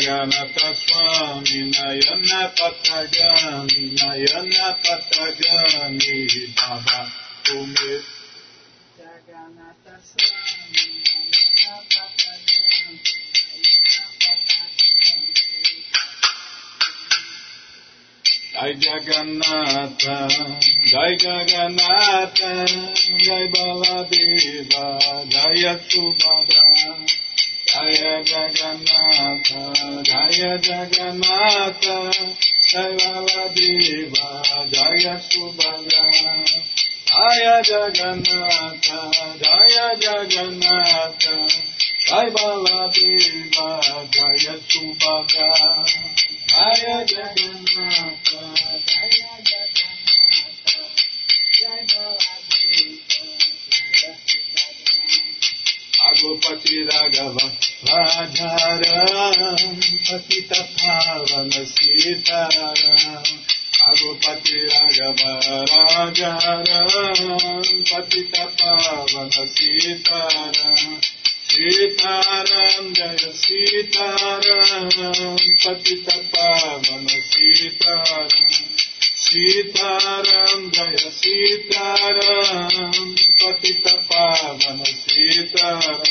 ಗಣತ ಸ್ವಾಮಿ ನಯನ ಪಥಗಮಿ ನಯನ ಪಥಗಮಿ ಬಾಬಾ ಭೂಮಿ ಜಗನತ ಸ್ವಾಮಿ ನಯನ ಪಥಗಮಿ Jai Jagannatha, Jai Jagannatha, Jai Baladeva, Jai Subhadra. Jaya Jagannatha, Jaya Jagannatha, Saivavadiva, Jaya Subhadra. Jaya Jagannatha, Jaya Jagannatha, Saivavadiva, Jaya Subhadra. पति राघव राधाराम पतित पावन सीताराम रघुपति राघव राजाराम पतित पावन सीताराम सीताराम जय सीताराम पतित पावन सीताराम सीताराम जय सीताराम पतित पावन सीताराम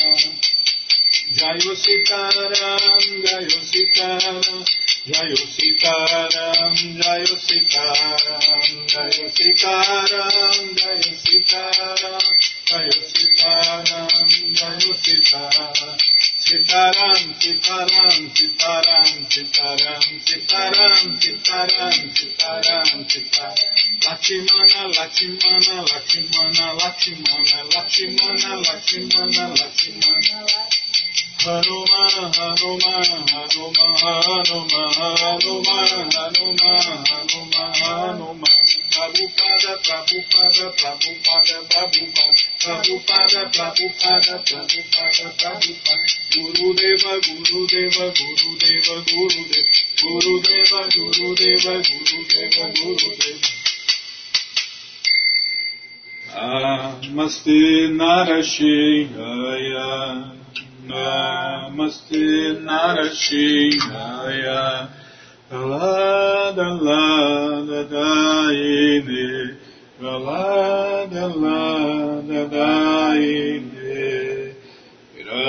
जय सीताराम जय सीताराम जय सीताराम जय सीताराम जय सीताराम जय सीताराम जय सीताराम जय Sitaram Sitaram, Sitaram, Sitaram, Sitaram, Sitaram, Sitaram, Sitaram, Sitaram, Lakshmana, Lakshmana, Lakshmana, Lakshmana, Lakshmana, Lakshmana, Lakshmana, Hanuman, Hanuman, Hanuman, Hanuman, Hanuman, Hanuman, Hanuman, Hanuman, Prabhupada, Prabhupada, Prabhupada, Prabhupada, Prabhupada, Prabhupada, Prabhupada, Prabhupada, Prabhupada, Gurudeva, Gurudeva, Gurudeva, Gurudeva, Gurudeva, Gurudeva, Gurudeva, Gurudeva. Namaste Narasimhaya, Namaste Narasimhaya, Lada Lada Daine, Lada Lada Daine.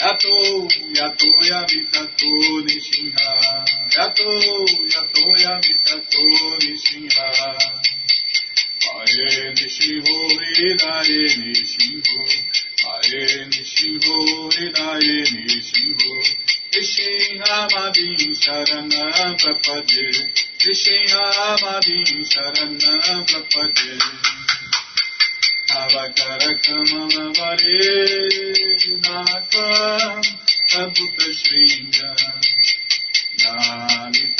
Yato Yato Yavitato Nishinha Yato Yato Yavitato Nishinha Aye Nishinho Hidaye Nishinho. Aye Nishinho Hidaye Nishinho. Nishinha Madin Sharana Prapade Nishinha Madin Sharana Prapade नवकरकमलवरे नाका अद्भुतशृङ्ग नालितारण्यकशिपु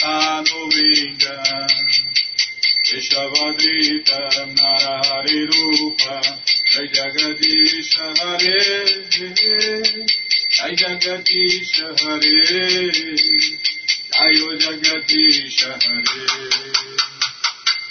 तानुवेङ्ग विषवदीत नरहरिरूप जय जगदीश हरे जय जगदीश हरे जयो जगदीश हरे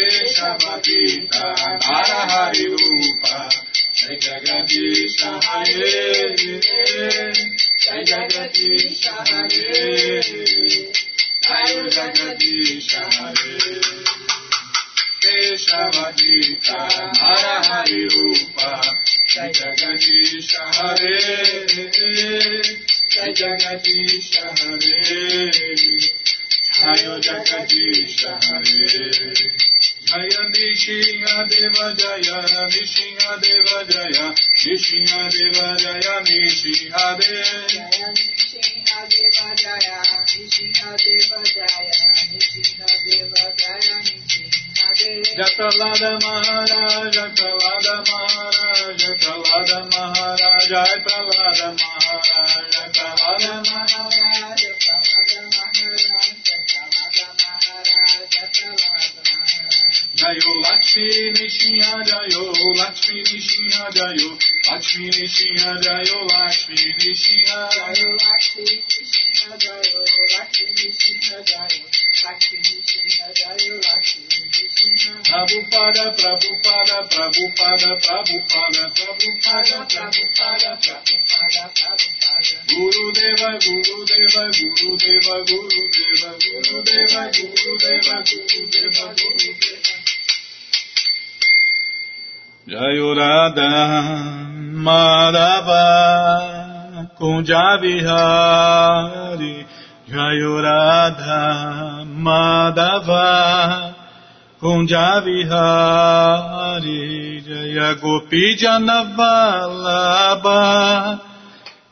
केशव गीता हर हरि रूप जय जगदीश हरे जय जगदीश हरे जय जगदीश हरे केशव गीता हर हरि रूप जय जगदीश हरे जय जगदीश हरे जय जगदीश हरे Jaya Nishina Deva Jaya Nishinga Deva Jaya Nishinga Deva Jaya Nishinga Deva Nishinga Deva Jaya Nishinga Deva Jaya Nishinga Deva Jaya Jatalada Maharaja, Jatalada Maharaja, Jatalada Maharaja, Jatalada Maharaja, Jatalada Maharaja. Jayo Lakshmi Nishinha Jayo Lakshmi Nishinha Jayo Lakshmi Nishinha Jayo Lakshmi Nishinha Jayo. Lakshmi Nishinha Jayo Lakshmi Nishinha Jayo Lakshmi Nishinha Jayo Lakshmi Nishinha Prabhupada Prabhupada Prabhupada Prabhupada Prabhupada Prabhupada Prabhupada Prabhupada. Guru Deva Guru Deva Guru Deva Guru Deva Guru Deva Guru Deva Guru Deva Guru Deva Jayurada Madhava Kunjavihari Jayurada Madhava Kunjavihari Jayagopi Janavalabha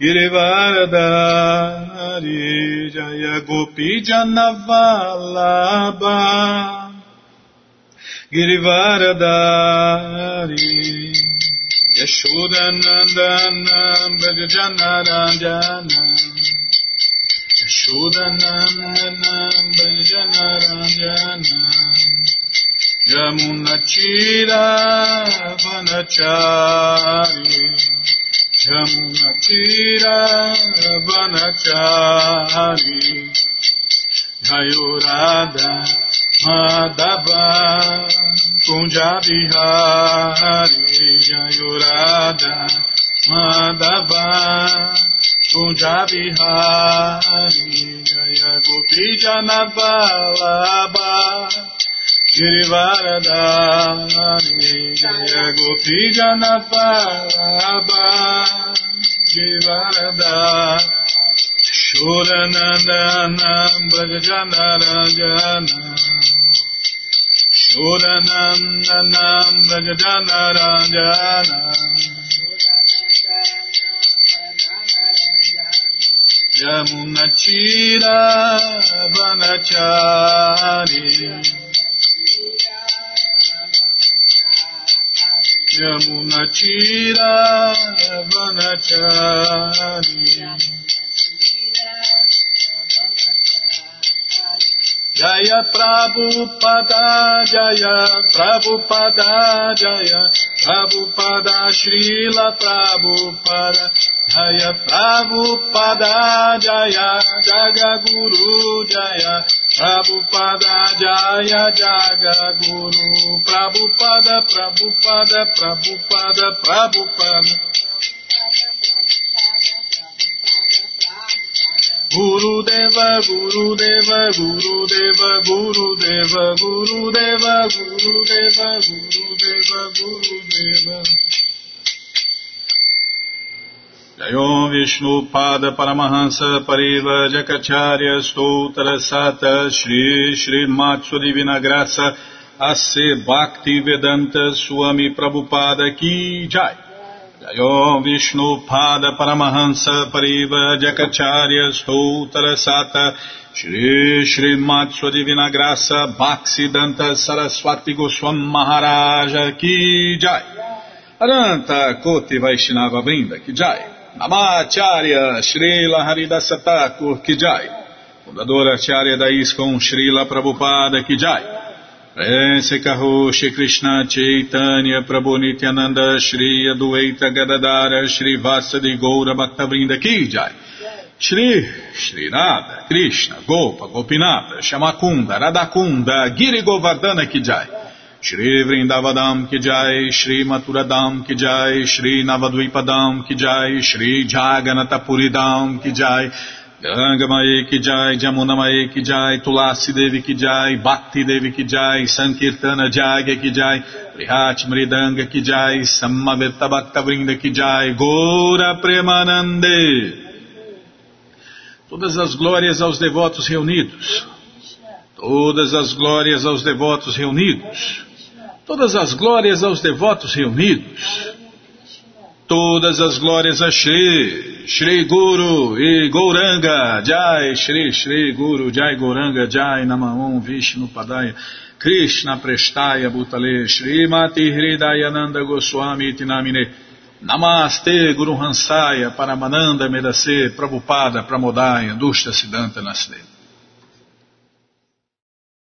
Girivaradari Jayagopi Janavalabha Girivardhari Yashodanandanam Bhajanaranjana Yashodanandanam Bhajanaranjana Yamunachira Vanachari Yamunachira Vanachari Dhayo Madhava Punjabi Hari Ayurada Madhava Punjabi Hari Jayagopi Janabalaba Girivaradhari Jayagopi Janabalaba Girivaradhari Shuranandanam Bhagajanarajana Uranam Nanam Rajadana Ranjana Yamunachira Vanachari Yamunachira Vanachari. Jaya Prabhupada Jaya Prabhupada Jaya Prabhupada Srila Prabhupada Jaya Prabhupada Jaya Jaga Guru Jaya Prabhupada Jaya Jaga Guru Prabhupada Prabhupada Prabhupada Prabhupada Deva Guru Deva Guru Deva Guru Deva Guru Deva Guru Deva Guru Deva Guru Deva Jayom Vishnu Pada Paramahansa Pariva Jakacharya Stoutra Sata Shri Shri Matsu Divina Graça A.C. Bhakti Vedanta Swami Prabhupada Ki Jai तयो Paramahansa Pariva परिव Stoutara Sata Shri Shri Sua Divina Graça Bhaksidanta Saraswati Goswam Maharaja Ki Jai. Aranta Koti Vaishnava Brinda Ki Jai. Namacharya Shri Haridasa Thakur Ki Jai. Fundadora Acharya da ISKCON Srila Prabhupada Ki Jai. Prense Kaho Shri Krishna Chaitanya Prabhu Nityananda Shri Adueita Gadadara Shri Vasadi Goura Bhaktavrinda Kijai, Shri Shri Radha Krishna Gopa Gopinata Shamakunda Radakunda Giri Govardhana Kijai, Shri Vrindavadam ki jai, Shri Maturadam ki jai, Shri Navadvipadam ki jai, Shri Jaganatapuridam ki jai, Gangamaye ki jai, Jamunamaye ki jai, Tulasi Devi ki jai, Bhakti Devi ki jai, Sankirtana Jagya ki jai, Prihat Mridanga ki jai, Samaveta Bhakta Vrinda ki jai, Gora Premanande. Todas as glórias aos devotos reunidos. Todas as glórias aos devotos reunidos. Todas as glórias aos devotos reunidos. Todas as glórias a Shri, Shri Guru e Gouranga, Jai, Shri, Shri Guru, Jai Gouranga, Jai Namaon, Vishnu Padaya, Krishna Prestaya Bhutale, Shri Mati Hridayananda Goswami Tinamine, Namaste Guru Hansaya, Paramananda Medase, Prabhupada, Pramodaya, Dushta Siddhanta Nasdeva.